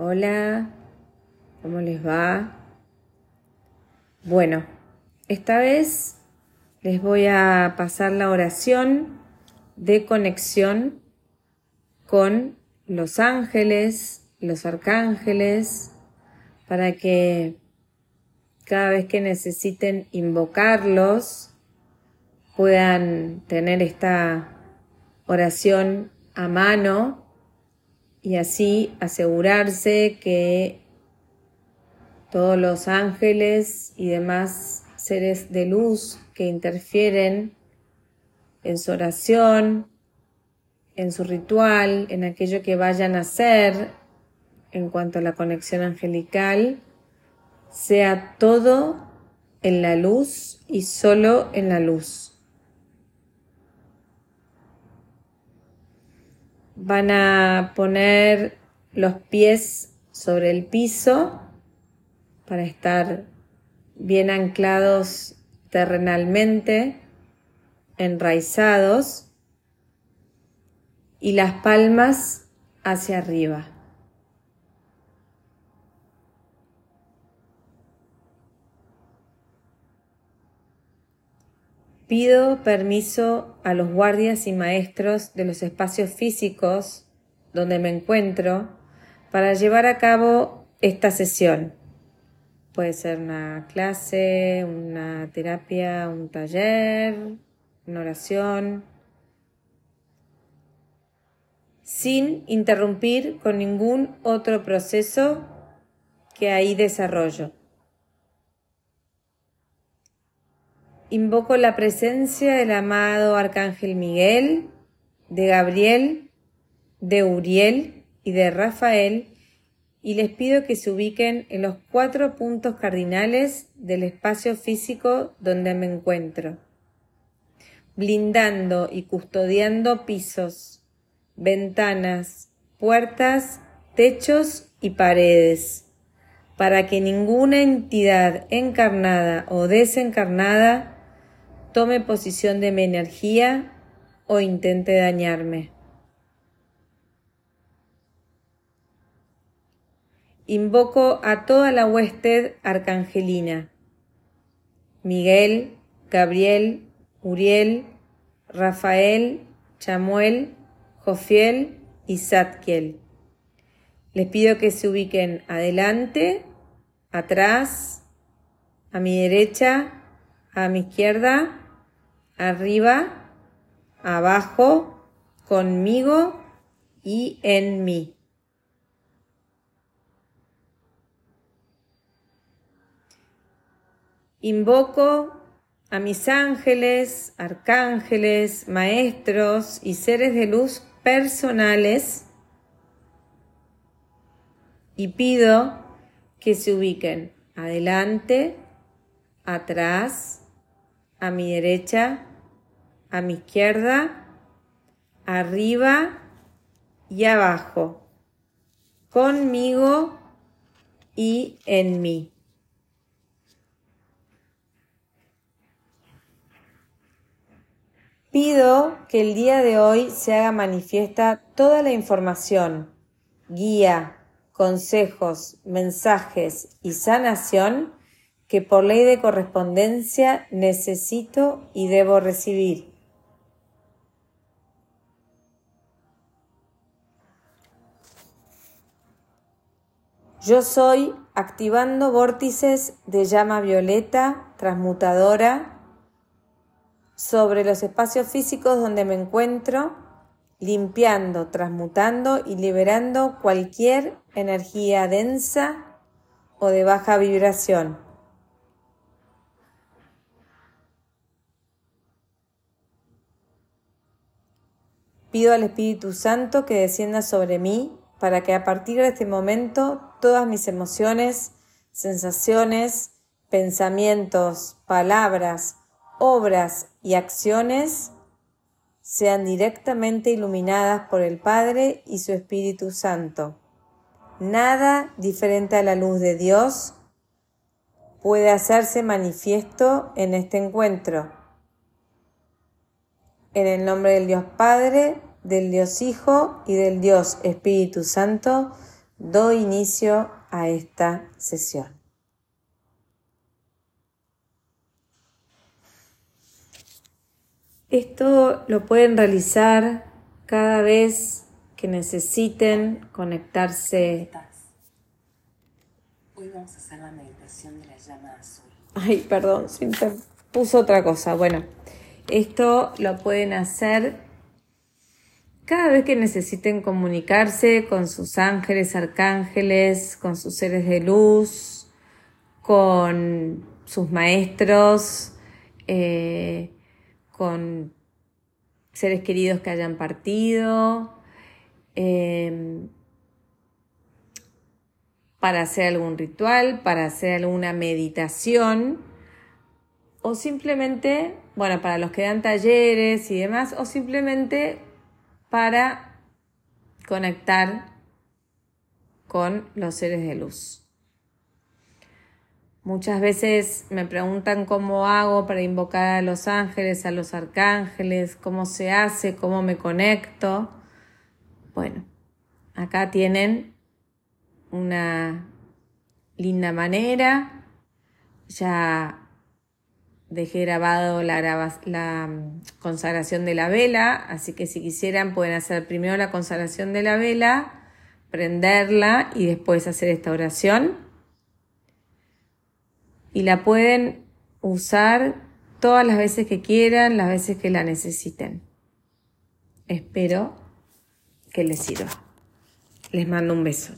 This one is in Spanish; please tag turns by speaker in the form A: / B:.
A: Hola, ¿cómo les va? Bueno, esta vez les voy a pasar la oración de conexión con los ángeles, los arcángeles, para que cada vez que necesiten invocarlos puedan tener esta oración a mano y así asegurarse que todos los ángeles y demás seres de luz que interfieren en su oración, en su ritual, en aquello que vayan a hacer en cuanto a la conexión angelical, sea todo en la luz y solo en la luz. Van a poner los pies sobre el piso para estar bien anclados terrenalmente, enraizados y las palmas hacia arriba. Pido permiso a los guardias y maestros de los espacios físicos donde me encuentro para llevar a cabo esta sesión. Puede ser una clase, una terapia, un taller, una oración, sin interrumpir con ningún otro proceso que ahí desarrollo. Invoco la presencia del amado Arcángel Miguel, de Gabriel, de Uriel y de Rafael y les pido que se ubiquen en los cuatro puntos cardinales del espacio físico donde me encuentro, blindando y custodiando pisos, ventanas, puertas, techos y paredes, para que ninguna entidad encarnada o desencarnada tome posición de mi energía o intente dañarme. Invoco a toda la huested arcangelina, Miguel, Gabriel, Uriel, Rafael, Chamuel, Jofiel y Zadkiel. Les pido que se ubiquen adelante, atrás, a mi derecha, a mi izquierda arriba, abajo, conmigo y en mí. Invoco a mis ángeles, arcángeles, maestros y seres de luz personales y pido que se ubiquen adelante, atrás, a mi derecha, a mi izquierda, arriba y abajo, conmigo y en mí. Pido que el día de hoy se haga manifiesta toda la información, guía, consejos, mensajes y sanación que por ley de correspondencia necesito y debo recibir. Yo soy activando vórtices de llama violeta transmutadora sobre los espacios físicos donde me encuentro, limpiando, transmutando y liberando cualquier energía densa o de baja vibración. Pido al Espíritu Santo que descienda sobre mí para que a partir de este momento todas mis emociones, sensaciones, pensamientos, palabras, obras y acciones sean directamente iluminadas por el Padre y su Espíritu Santo. Nada diferente a la luz de Dios puede hacerse manifiesto en este encuentro. En el nombre del Dios Padre, del Dios Hijo y del Dios Espíritu Santo, doy inicio a esta sesión. Esto lo pueden realizar cada vez que necesiten conectarse. Hoy vamos a hacer la meditación de la llama azul. Ay, perdón, se puso otra cosa. Bueno, esto lo pueden hacer cada vez que necesiten comunicarse con sus ángeles, arcángeles, con sus seres de luz, con sus maestros, eh, con seres queridos que hayan partido, em, para hacer algún ritual, para hacer alguna meditación, o simplemente, bueno, para los que dan talleres y demás, o simplemente para conectar con los seres de luz. Muchas veces me preguntan cómo hago para invocar a los ángeles, a los arcángeles, cómo se hace, cómo me conecto. Bueno, acá tienen una linda manera. Ya dejé grabado la, la mm, consagración de la vela, así que si quisieran pueden hacer primero la consagración de la vela, prenderla y después hacer esta oración y la pueden usar todas las veces que quieran, las veces que la necesiten. Espero que les sirva. Les mando un beso.